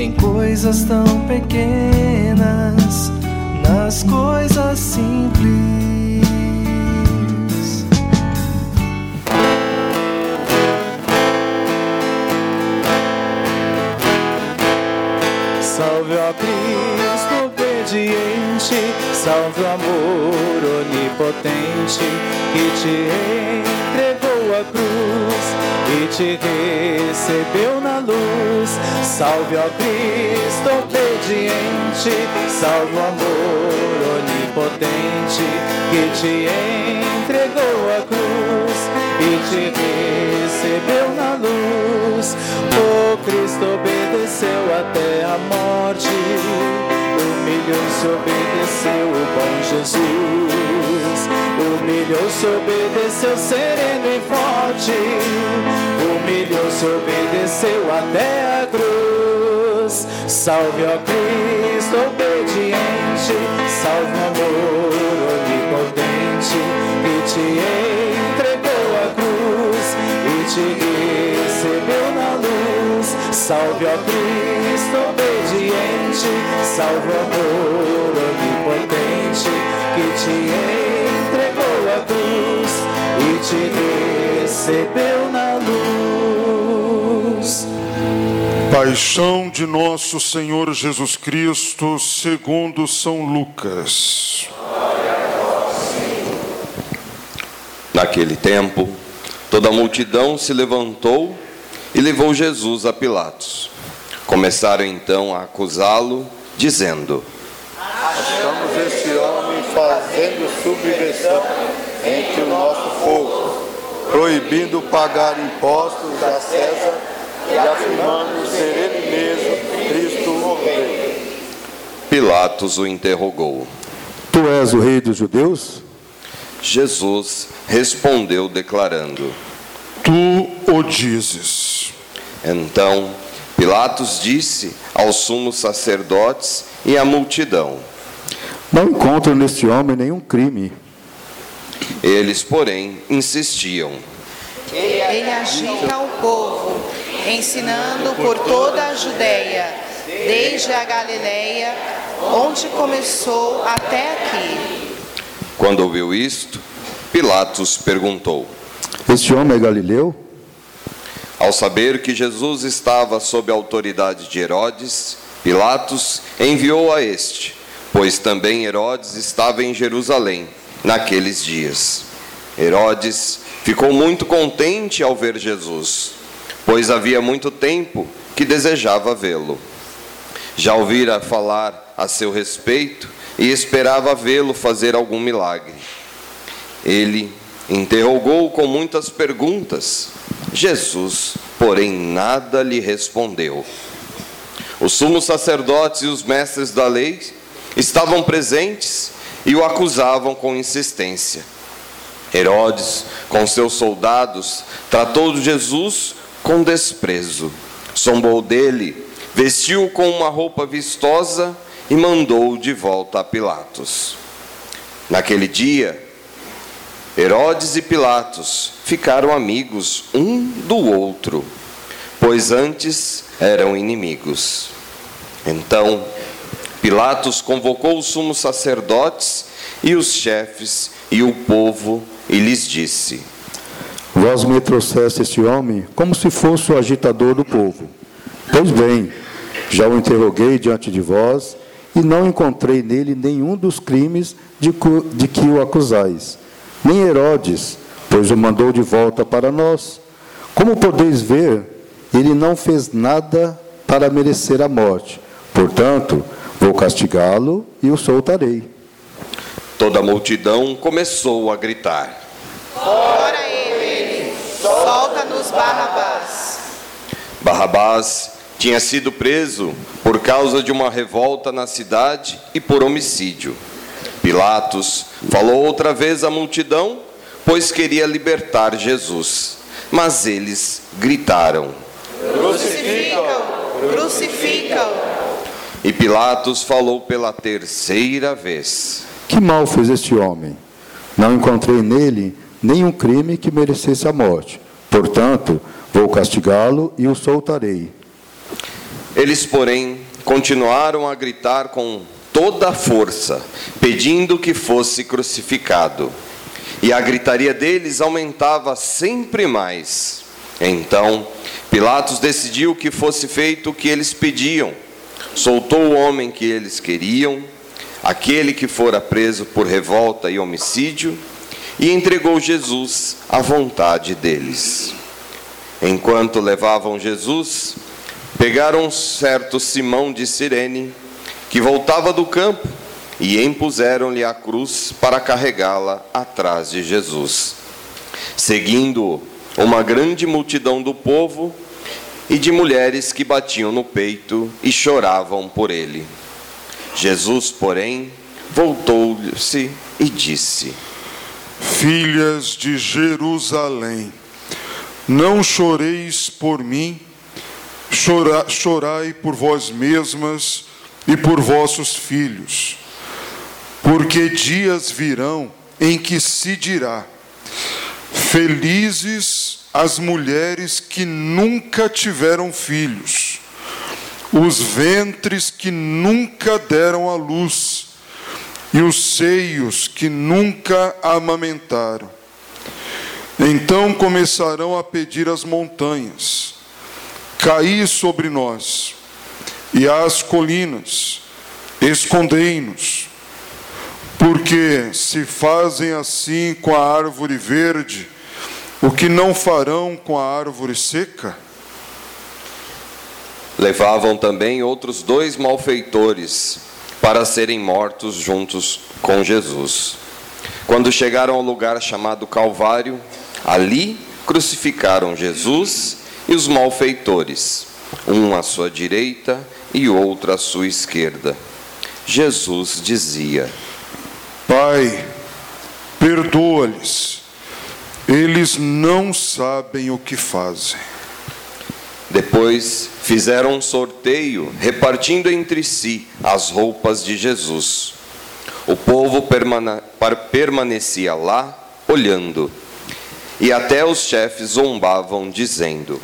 em coisas tão pequenas, nas coisas simples. Salve a Cristo obediente, salve o amor onipotente que te entregou a cruz e te recebeu. Salve a Cristo obediente, salve o amor onipotente que te entregou a cruz e te recebeu na luz. O Cristo obedeceu até a morte, humilhou-se, obedeceu o bom Jesus. Humilhou-se, obedeceu sereno e forte, humilhou-se, obedeceu até a cruz. Salve, ó Cristo obediente, salve o amor onipotente que te entregou a cruz e te recebeu na luz. Salve, ó Cristo obediente, salve o amor onipotente que te entregou a cruz e te recebeu Paixão de nosso Senhor Jesus Cristo, segundo São Lucas. Naquele tempo, toda a multidão se levantou e levou Jesus a Pilatos. Começaram então a acusá-lo, dizendo: Achamos este homem fazendo subversão entre o nosso povo, proibindo pagar impostos a César e afirmando ser ele mesmo Cristo o Rei. Pilatos o interrogou. Tu és o rei dos judeus? Jesus respondeu, declarando: Tu o dizes. Então Pilatos disse aos sumos sacerdotes e à multidão: Não encontro neste homem nenhum crime. Eles, porém, insistiam. Ele agita o povo, ensinando por toda a Judéia, desde a Galileia, onde começou até aqui. Quando ouviu isto, Pilatos perguntou: Este homem é galileu? Ao saber que Jesus estava sob a autoridade de Herodes, Pilatos enviou a este, pois também Herodes estava em Jerusalém naqueles dias. Herodes ficou muito contente ao ver Jesus, pois havia muito tempo que desejava vê-lo. Já ouvira falar a seu respeito e esperava vê-lo fazer algum milagre. Ele interrogou com muitas perguntas. Jesus, porém, nada lhe respondeu. Os sumos sacerdotes e os mestres da lei estavam presentes e o acusavam com insistência. Herodes, com seus soldados, tratou Jesus com desprezo, zombou dele, vestiu-o com uma roupa vistosa e mandou-o de volta a Pilatos. Naquele dia, Herodes e Pilatos ficaram amigos um do outro, pois antes eram inimigos. Então, Pilatos convocou os sumos sacerdotes e os chefes e o povo e lhes disse: Vós me trouxeste este homem como se fosse o agitador do povo. Pois bem, já o interroguei diante de vós e não encontrei nele nenhum dos crimes de, de que o acusais, nem Herodes, pois o mandou de volta para nós. Como podeis ver, ele não fez nada para merecer a morte. Portanto, vou castigá-lo e o soltarei. Toda a multidão começou a gritar: Fora ele, solta-nos Barrabás. Tinha sido preso por causa de uma revolta na cidade e por homicídio. Pilatos falou outra vez à multidão, pois queria libertar Jesus. Mas eles gritaram: Crucificam! Crucificam! E Pilatos falou pela terceira vez: Que mal fez este homem? Não encontrei nele nenhum crime que merecesse a morte. Portanto, vou castigá-lo e o soltarei. Eles, porém, continuaram a gritar com toda a força, pedindo que fosse crucificado. E a gritaria deles aumentava sempre mais. Então, Pilatos decidiu que fosse feito o que eles pediam. Soltou o homem que eles queriam, aquele que fora preso por revolta e homicídio, e entregou Jesus à vontade deles. Enquanto levavam Jesus, pegaram um certo Simão de Cirene, que voltava do campo, e impuseram-lhe a cruz para carregá-la atrás de Jesus. Seguindo uma grande multidão do povo e de mulheres que batiam no peito e choravam por ele. Jesus, porém, voltou-se e disse: Filhas de Jerusalém, não choreis por mim, chora, chorai por vós mesmas e por vossos filhos, porque dias virão em que se dirá: Felizes as mulheres que nunca tiveram filhos, os ventres que nunca deram à luz, e os seios que nunca amamentaram. Então começarão a pedir às montanhas: Caí sobre nós, e às colinas, escondei-nos. Porque se fazem assim com a árvore verde, o que não farão com a árvore seca? Levavam também outros dois malfeitores para serem mortos juntos com Jesus. Quando chegaram ao lugar chamado Calvário, ali crucificaram Jesus e os malfeitores, um à sua direita e outro à sua esquerda. Jesus dizia: Pai, perdoa-lhes, eles não sabem o que fazem. Depois fizeram um sorteio, repartindo entre si as roupas de Jesus. O povo permane permanecia lá, olhando, e até os chefes zombavam, dizendo: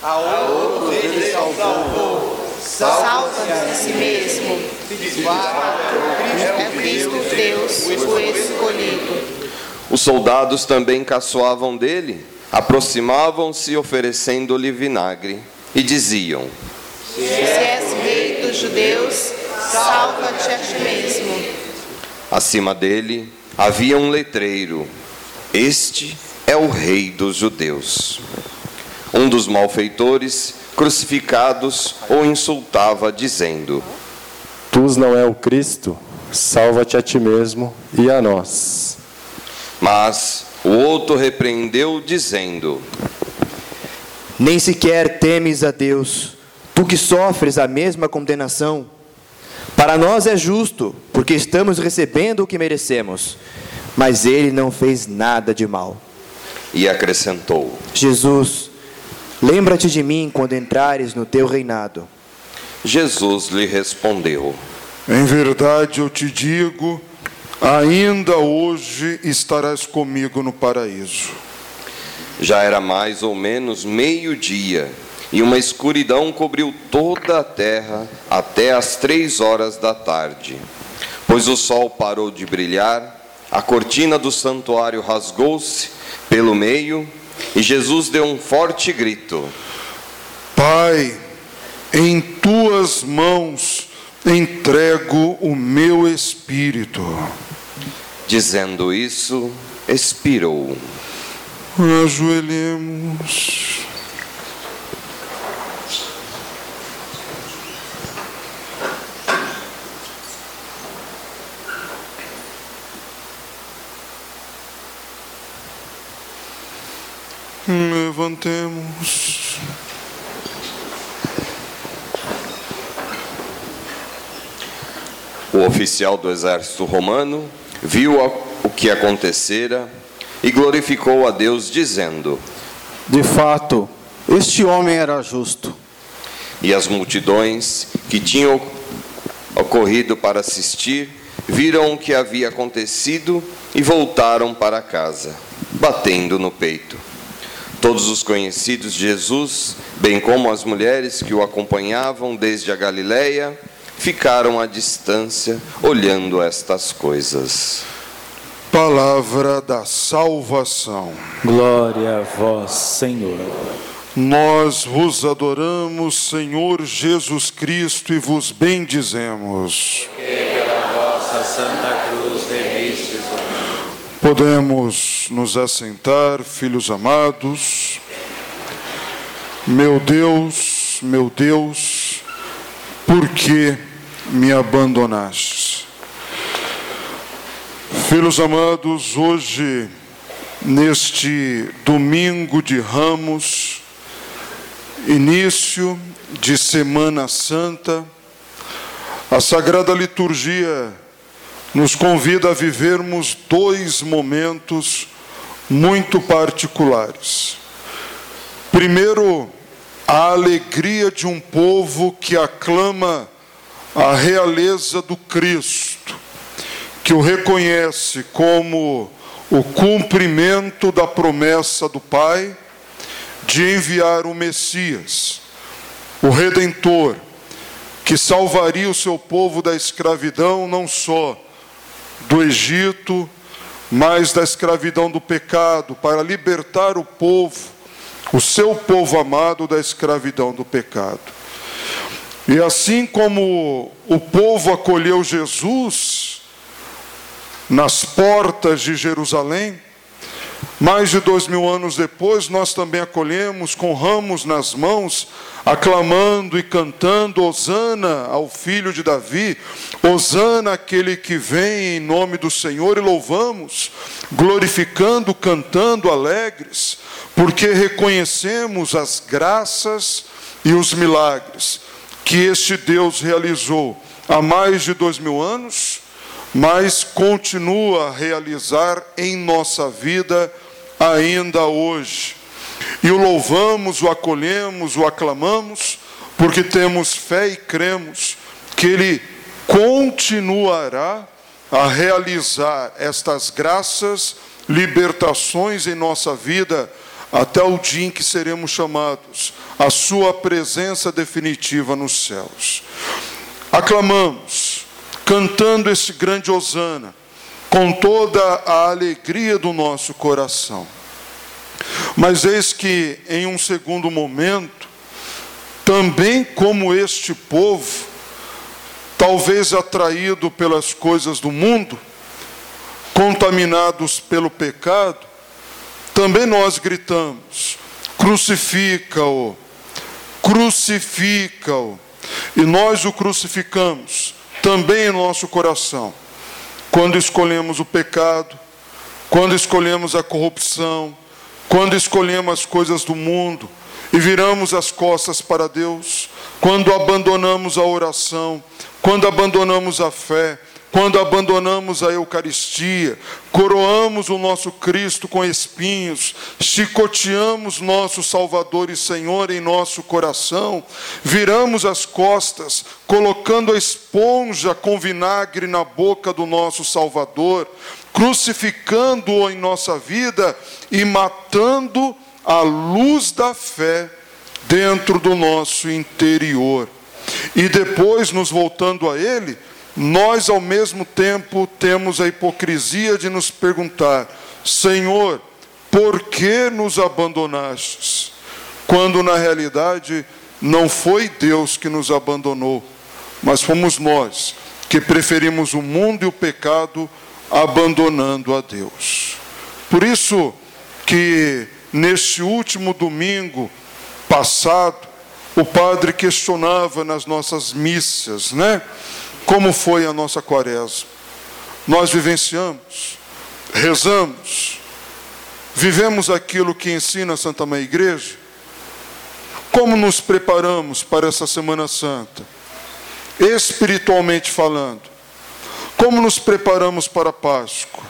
A outros ele salvou, salva-nos a si mesmo. É Cristo Deus, o escolhido. Os soldados também caçoavam dele, aproximavam-se oferecendo-lhe vinagre e diziam: Se és rei dos judeus, salva-te a ti mesmo. Acima dele havia um letreiro: Este é o rei dos judeus. Um dos malfeitores crucificados o insultava, dizendo: Tu não é o Cristo, salva-te a ti mesmo e a nós. Mas o outro repreendeu, dizendo: Nem sequer temes a Deus, tu que sofres a mesma condenação. Para nós é justo, porque estamos recebendo o que merecemos, mas ele não fez nada de mal. E acrescentou: Jesus, lembra-te de mim quando entrares no teu reinado. Jesus lhe respondeu: Em verdade eu te digo, ainda hoje estarás comigo no paraíso. Já era mais ou menos meio-dia, e uma escuridão cobriu toda a terra até as três horas da tarde. Pois o sol parou de brilhar, a cortina do santuário rasgou-se pelo meio, e Jesus deu um forte grito: Pai, em tuas mãos entrego o meu espírito. Dizendo isso, expirou. Ajoelhemos. levantemos. O oficial do exército romano viu o que acontecera e glorificou a Deus, dizendo: De fato, este homem era justo. E as multidões que tinham ocorrido para assistir viram o que havia acontecido e voltaram para casa, batendo no peito. Todos os conhecidos de Jesus, bem como as mulheres que o acompanhavam desde a Galiléia, ficaram à distância olhando estas coisas. Palavra da salvação. Glória a vós, Senhor. Nós vos adoramos, Senhor Jesus Cristo, e vos bendizemos. Que pela vossa Santa Cruz. Podemos nos assentar, filhos amados. Meu Deus, meu Deus, por que me abandonastes? Filhos amados, hoje, neste domingo de ramos, início de Semana Santa, a Sagrada Liturgia nos convida a vivermos dois momentos muito particulares. Primeiro, a alegria de um povo que aclama a realeza do Cristo, que o reconhece como o cumprimento da promessa do Pai de enviar o Messias, o Redentor, que salvaria o seu povo da escravidão, não só do Egito, mas da escravidão do pecado, para libertar o povo, o seu povo amado, da escravidão do pecado. E assim como o povo acolheu Jesus nas portas de Jerusalém, mais de dois mil anos depois, nós também acolhemos com ramos nas mãos, aclamando e cantando Hosana ao filho de Davi, Hosana aquele que vem em nome do Senhor, e louvamos, glorificando, cantando alegres, porque reconhecemos as graças e os milagres que este Deus realizou há mais de dois mil anos, mas continua a realizar em nossa vida ainda hoje. E o louvamos, o acolhemos, o aclamamos, porque temos fé e cremos que Ele continuará a realizar estas graças, libertações em nossa vida, até o dia em que seremos chamados à Sua presença definitiva nos céus. Aclamamos, cantando esse grande Hosana, com toda a alegria do nosso coração. Mas eis que, em um segundo momento, também como este povo, talvez atraído pelas coisas do mundo, contaminados pelo pecado, também nós gritamos: crucifica-o, crucifica-o. E nós o crucificamos também em nosso coração quando escolhemos o pecado, quando escolhemos a corrupção, quando escolhemos as coisas do mundo e viramos as costas para Deus, quando abandonamos a oração, quando abandonamos a fé, quando abandonamos a Eucaristia, coroamos o nosso Cristo com espinhos, chicoteamos nosso Salvador e Senhor em nosso coração, viramos as costas, colocando a esponja com vinagre na boca do nosso Salvador, crucificando-o em nossa vida e matando a luz da fé dentro do nosso interior. E depois, nos voltando a Ele, nós ao mesmo tempo temos a hipocrisia de nos perguntar: Senhor, por que nos abandonastes? Quando na realidade não foi Deus que nos abandonou, mas fomos nós que preferimos o mundo e o pecado abandonando a Deus. Por isso que neste último domingo passado, o padre questionava nas nossas missas, né? Como foi a nossa quaresma? Nós vivenciamos, rezamos, vivemos aquilo que ensina a Santa Mãe Igreja? Como nos preparamos para essa Semana Santa? Espiritualmente falando, Como nos preparamos para a Páscoa?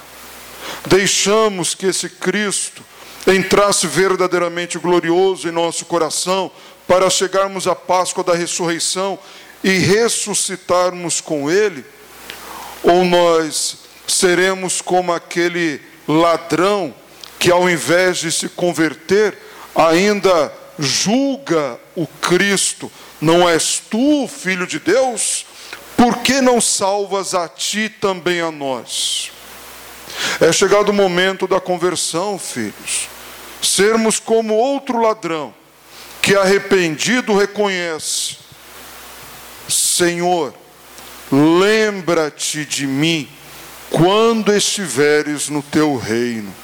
Deixamos que esse Cristo entrasse verdadeiramente glorioso em nosso coração para chegarmos à Páscoa da ressurreição e ressuscitarmos com Ele? Ou nós seremos como aquele ladrão que, ao invés de se converter, ainda julga o Cristo: Não és tu, filho de Deus? Por que não salvas a ti também a nós? É chegado o momento da conversão, filhos. Sermos como outro ladrão, que arrependido reconhece: Senhor, lembra-te de mim quando estiveres no teu reino.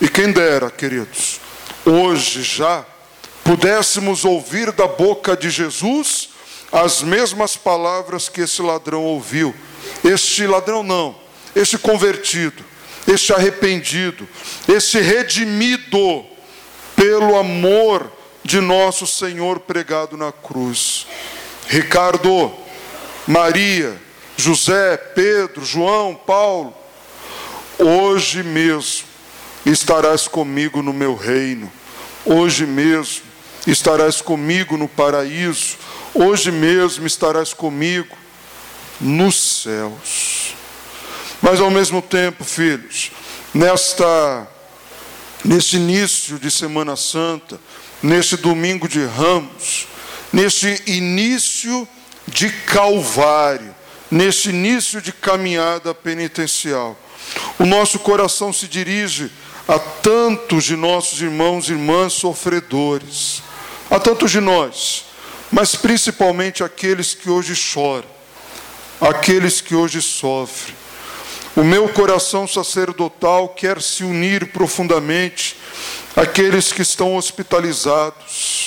E quem dera, queridos, hoje já pudéssemos ouvir da boca de Jesus as mesmas palavras que esse ladrão ouviu. Este ladrão não, este convertido, este arrependido, este redimido pelo amor de nosso Senhor pregado na cruz. Ricardo, Maria, José, Pedro, João, Paulo, hoje mesmo estarás comigo no meu reino, hoje mesmo estarás comigo no paraíso, hoje mesmo estarás comigo nos céus. Mas ao mesmo tempo, filhos, nesta neste início de Semana Santa, neste domingo de Ramos, neste início de Calvário, neste início de caminhada penitencial, o nosso coração se dirige a tantos de nossos irmãos e irmãs sofredores, a tantos de nós, mas principalmente aqueles que hoje choram, aqueles que hoje sofrem. O meu coração sacerdotal quer se unir profundamente àqueles que estão hospitalizados,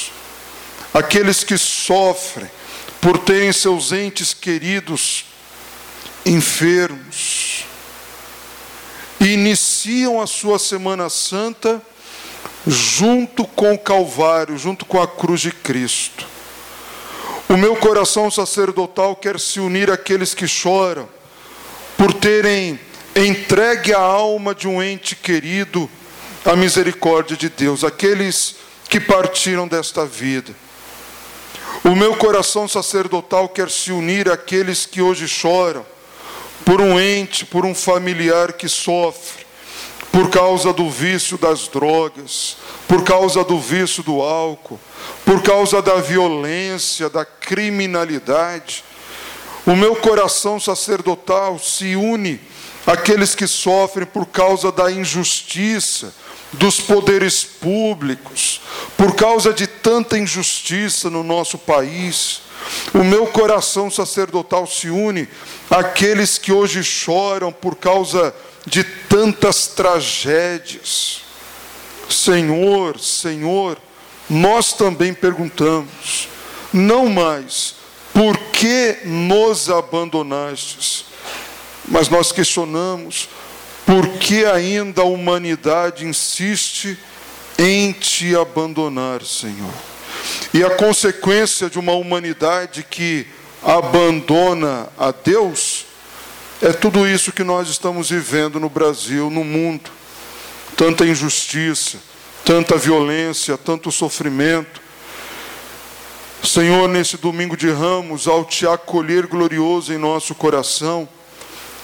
aqueles que sofrem por terem seus entes queridos enfermos, e iniciam a sua Semana Santa junto com o Calvário, junto com a cruz de Cristo. O meu coração sacerdotal quer se unir àqueles que choram por terem entregue a alma de um ente querido à misericórdia de Deus, aqueles que partiram desta vida. O meu coração sacerdotal quer se unir àqueles que hoje choram por um ente, por um familiar que sofre, por causa do vício das drogas, por causa do vício do álcool, por causa da violência, da criminalidade. O meu coração sacerdotal se une àqueles que sofrem por causa da injustiça dos poderes públicos, por causa de tanta injustiça no nosso país. O meu coração sacerdotal se une àqueles que hoje choram por causa de tantas tragédias. Senhor, Senhor, nós também perguntamos, não mais por que nos abandonastes, mas nós questionamos por que ainda a humanidade insiste em te abandonar, Senhor. E a consequência de uma humanidade que abandona a Deus é tudo isso que nós estamos vivendo no Brasil, no mundo. Tanta injustiça, tanta violência, tanto sofrimento. Senhor, nesse domingo de ramos, ao te acolher glorioso em nosso coração,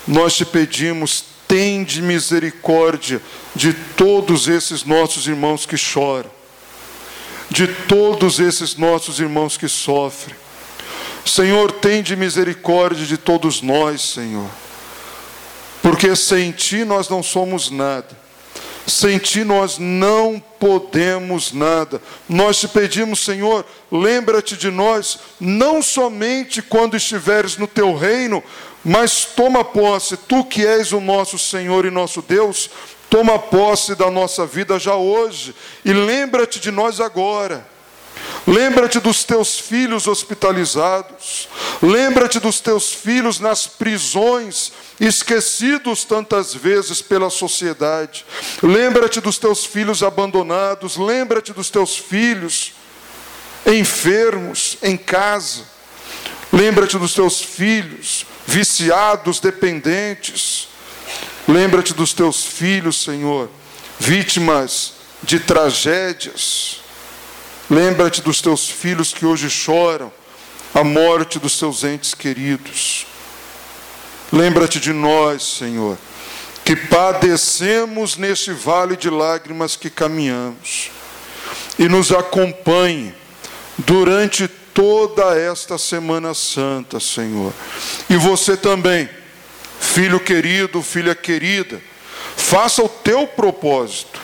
nós te pedimos, tende misericórdia de todos esses nossos irmãos que choram de todos esses nossos irmãos que sofrem. Senhor, tende misericórdia de todos nós, Senhor. Porque sem ti nós não somos nada. Sem ti nós não podemos nada. Nós te pedimos, Senhor, lembra-te de nós, não somente quando estiveres no teu reino, mas toma posse, tu que és o nosso Senhor e nosso Deus, Toma posse da nossa vida já hoje e lembra-te de nós agora. Lembra-te dos teus filhos hospitalizados. Lembra-te dos teus filhos nas prisões, esquecidos tantas vezes pela sociedade. Lembra-te dos teus filhos abandonados. Lembra-te dos teus filhos enfermos em casa. Lembra-te dos teus filhos viciados, dependentes. Lembra-te dos teus filhos, Senhor, vítimas de tragédias. Lembra-te dos teus filhos que hoje choram a morte dos seus entes queridos. Lembra-te de nós, Senhor, que padecemos neste vale de lágrimas que caminhamos. E nos acompanhe durante toda esta Semana Santa, Senhor. E você também, filho querido, filha querida, faça o teu propósito.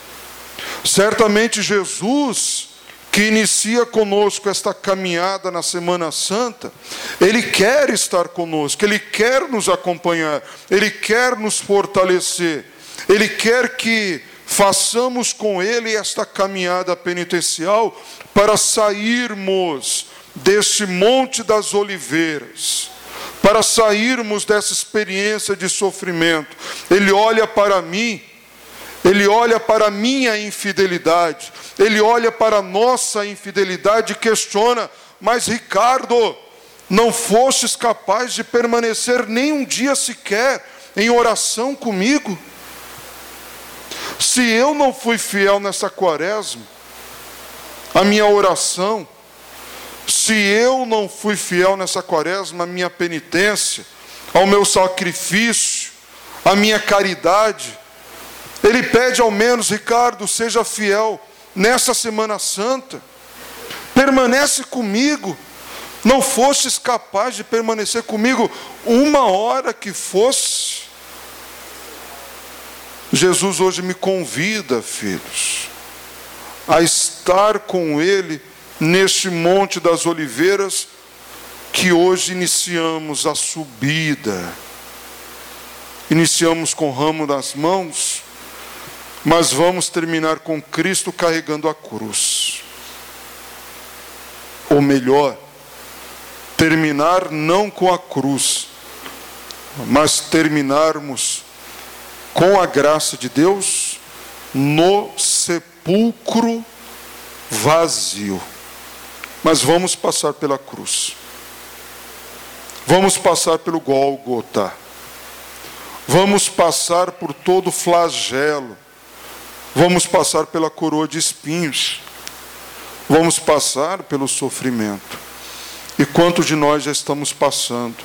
Certamente Jesus que inicia conosco esta caminhada na Semana Santa, Ele quer estar conosco, Ele quer nos acompanhar, Ele quer nos fortalecer, Ele quer que façamos com Ele esta caminhada penitencial para sairmos deste Monte das Oliveiras, para sairmos dessa experiência de sofrimento. Ele olha para mim ele olha para a minha infidelidade, ele olha para a nossa infidelidade e questiona: Mas Ricardo, não fostes capaz de permanecer nem um dia sequer em oração comigo? Se eu não fui fiel nessa quaresma, a minha oração, se eu não fui fiel nessa quaresma, a minha penitência, ao meu sacrifício, a minha caridade, ele pede ao menos, Ricardo, seja fiel nessa Semana Santa. Permanece comigo. Não fostes capaz de permanecer comigo uma hora que fosse. Jesus hoje me convida, filhos, a estar com Ele neste Monte das Oliveiras que hoje iniciamos a subida. Iniciamos com o ramo das mãos mas vamos terminar com Cristo carregando a cruz. Ou melhor, terminar não com a cruz, mas terminarmos com a graça de Deus no sepulcro vazio. Mas vamos passar pela cruz. Vamos passar pelo Gólgota. Vamos passar por todo o flagelo Vamos passar pela coroa de espinhos. Vamos passar pelo sofrimento. E quantos de nós já estamos passando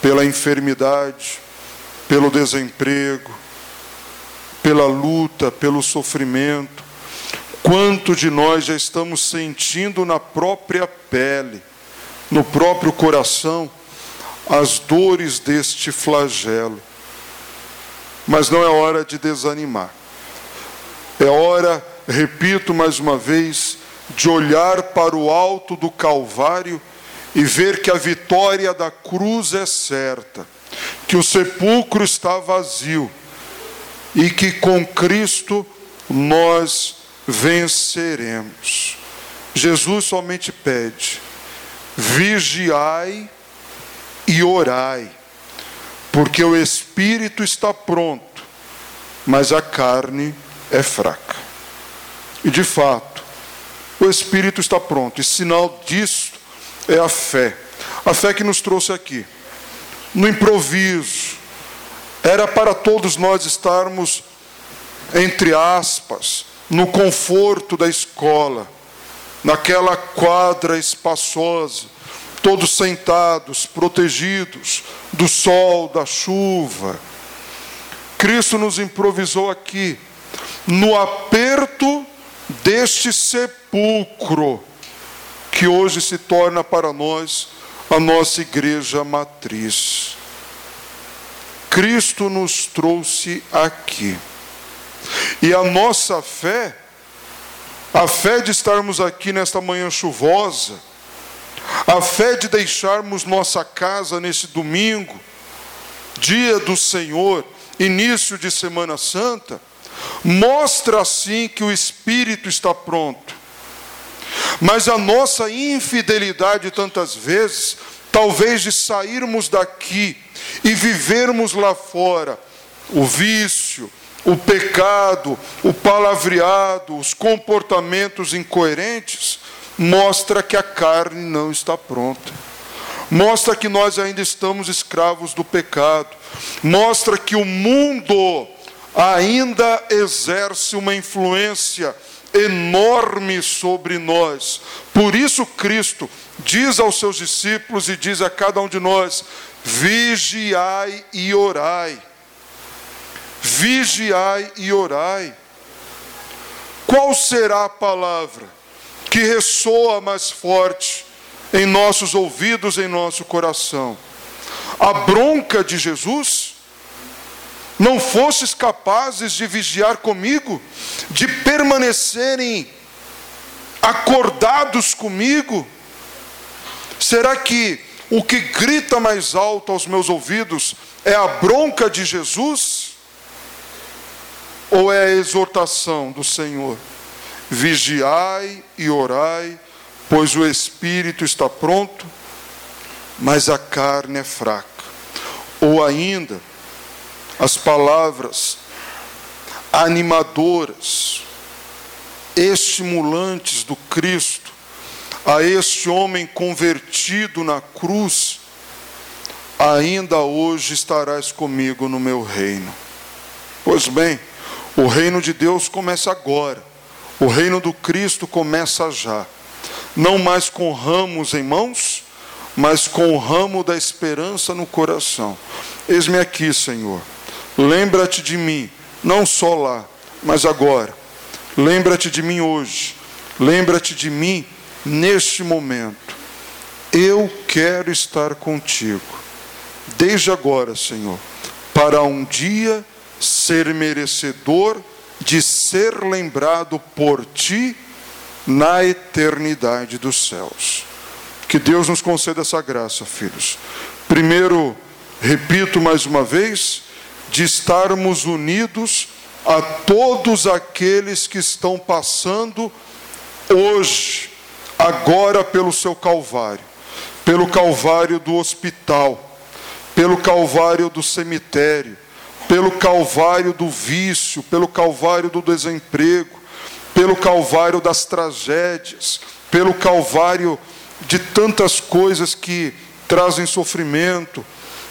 pela enfermidade, pelo desemprego, pela luta, pelo sofrimento? Quanto de nós já estamos sentindo na própria pele, no próprio coração, as dores deste flagelo? Mas não é hora de desanimar. É hora, repito mais uma vez, de olhar para o alto do Calvário e ver que a vitória da cruz é certa, que o sepulcro está vazio e que com Cristo nós venceremos. Jesus somente pede: vigiai e orai, porque o espírito está pronto, mas a carne é fraca. E de fato, o espírito está pronto, e sinal disso é a fé. A fé que nos trouxe aqui, no improviso, era para todos nós estarmos, entre aspas, no conforto da escola, naquela quadra espaçosa, todos sentados, protegidos do sol, da chuva. Cristo nos improvisou aqui no aperto deste sepulcro, que hoje se torna para nós a nossa igreja matriz. Cristo nos trouxe aqui. E a nossa fé, a fé de estarmos aqui nesta manhã chuvosa, a fé de deixarmos nossa casa nesse domingo, dia do Senhor, início de Semana Santa, mostra assim que o espírito está pronto. Mas a nossa infidelidade, tantas vezes, talvez de sairmos daqui e vivermos lá fora o vício, o pecado, o palavreado, os comportamentos incoerentes, mostra que a carne não está pronta. mostra que nós ainda estamos escravos do pecado, mostra que o mundo ainda exerce uma influência enorme sobre nós. Por isso, Cristo diz aos seus discípulos e diz a cada um de nós: vigiai e orai. Vigiai e orai. Qual será a palavra que ressoa mais forte em nossos ouvidos, em nosso coração? A bronca de Jesus? Não fostes capazes de vigiar comigo, de permanecerem acordados comigo? Será que o que grita mais alto aos meus ouvidos é a bronca de Jesus? Ou é a exortação do Senhor? Vigiai e orai, pois o espírito está pronto, mas a carne é fraca. Ou ainda, as palavras animadoras, estimulantes do Cristo a este homem convertido na cruz, ainda hoje estarás comigo no meu reino. Pois bem, o reino de Deus começa agora, o reino do Cristo começa já, não mais com ramos em mãos, mas com o ramo da esperança no coração. Eis-me aqui, Senhor Lembra-te de mim, não só lá, mas agora. Lembra-te de mim hoje. Lembra-te de mim neste momento. Eu quero estar contigo, desde agora, Senhor, para um dia ser merecedor de ser lembrado por ti na eternidade dos céus. Que Deus nos conceda essa graça, filhos. Primeiro, repito mais uma vez, de estarmos unidos a todos aqueles que estão passando hoje, agora pelo seu Calvário, pelo Calvário do hospital, pelo Calvário do cemitério, pelo Calvário do vício, pelo Calvário do desemprego, pelo Calvário das tragédias, pelo Calvário de tantas coisas que trazem sofrimento,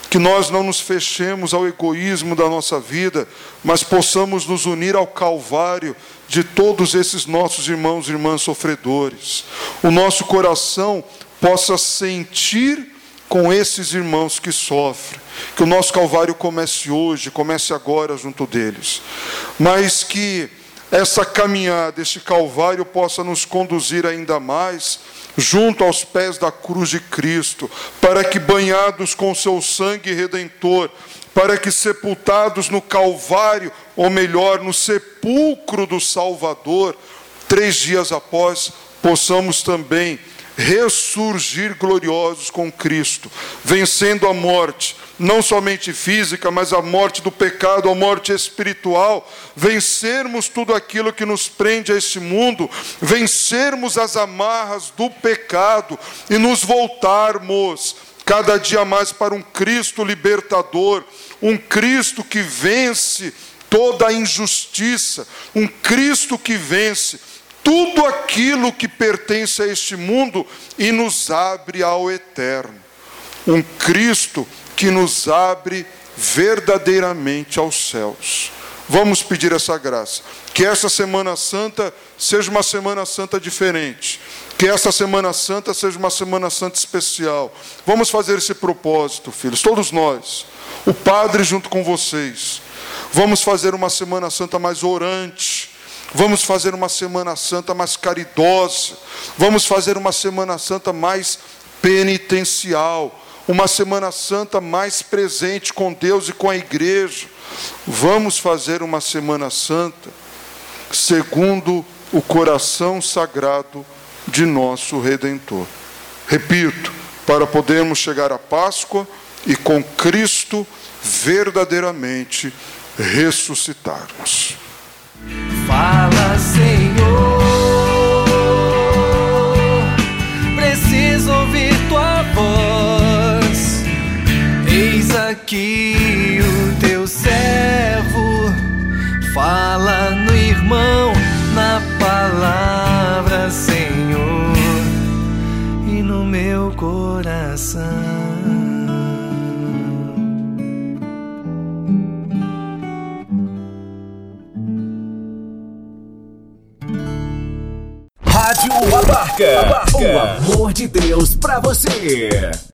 que nós não nos fechemos ao egoísmo da nossa vida, mas possamos nos unir ao Calvário de todos esses nossos irmãos e irmãs sofredores. O nosso coração possa sentir com esses irmãos que sofrem. Que o nosso Calvário comece hoje, comece agora junto deles. Mas que essa caminhada, este Calvário possa nos conduzir ainda mais junto aos pés da cruz de Cristo, para que, banhados com seu sangue redentor, para que, sepultados no Calvário, ou melhor, no sepulcro do Salvador, três dias após, possamos também ressurgir gloriosos com Cristo, vencendo a morte, não somente física, mas a morte do pecado, a morte espiritual, vencermos tudo aquilo que nos prende a este mundo, vencermos as amarras do pecado e nos voltarmos cada dia mais para um Cristo libertador, um Cristo que vence toda a injustiça, um Cristo que vence tudo aquilo que pertence a este mundo e nos abre ao eterno. Um Cristo que nos abre verdadeiramente aos céus. Vamos pedir essa graça. Que essa Semana Santa seja uma Semana Santa diferente. Que essa Semana Santa seja uma Semana Santa especial. Vamos fazer esse propósito, filhos, todos nós. O Padre junto com vocês. Vamos fazer uma Semana Santa mais orante Vamos fazer uma Semana Santa mais caridosa. Vamos fazer uma Semana Santa mais penitencial. Uma Semana Santa mais presente com Deus e com a igreja. Vamos fazer uma Semana Santa segundo o coração sagrado de nosso Redentor. Repito, para podermos chegar à Páscoa e com Cristo verdadeiramente ressuscitarmos. Fala, Senhor. Preciso ouvir tua voz. Eis aqui o teu servo. Fala Rádio Abarca. O amor de Deus pra você.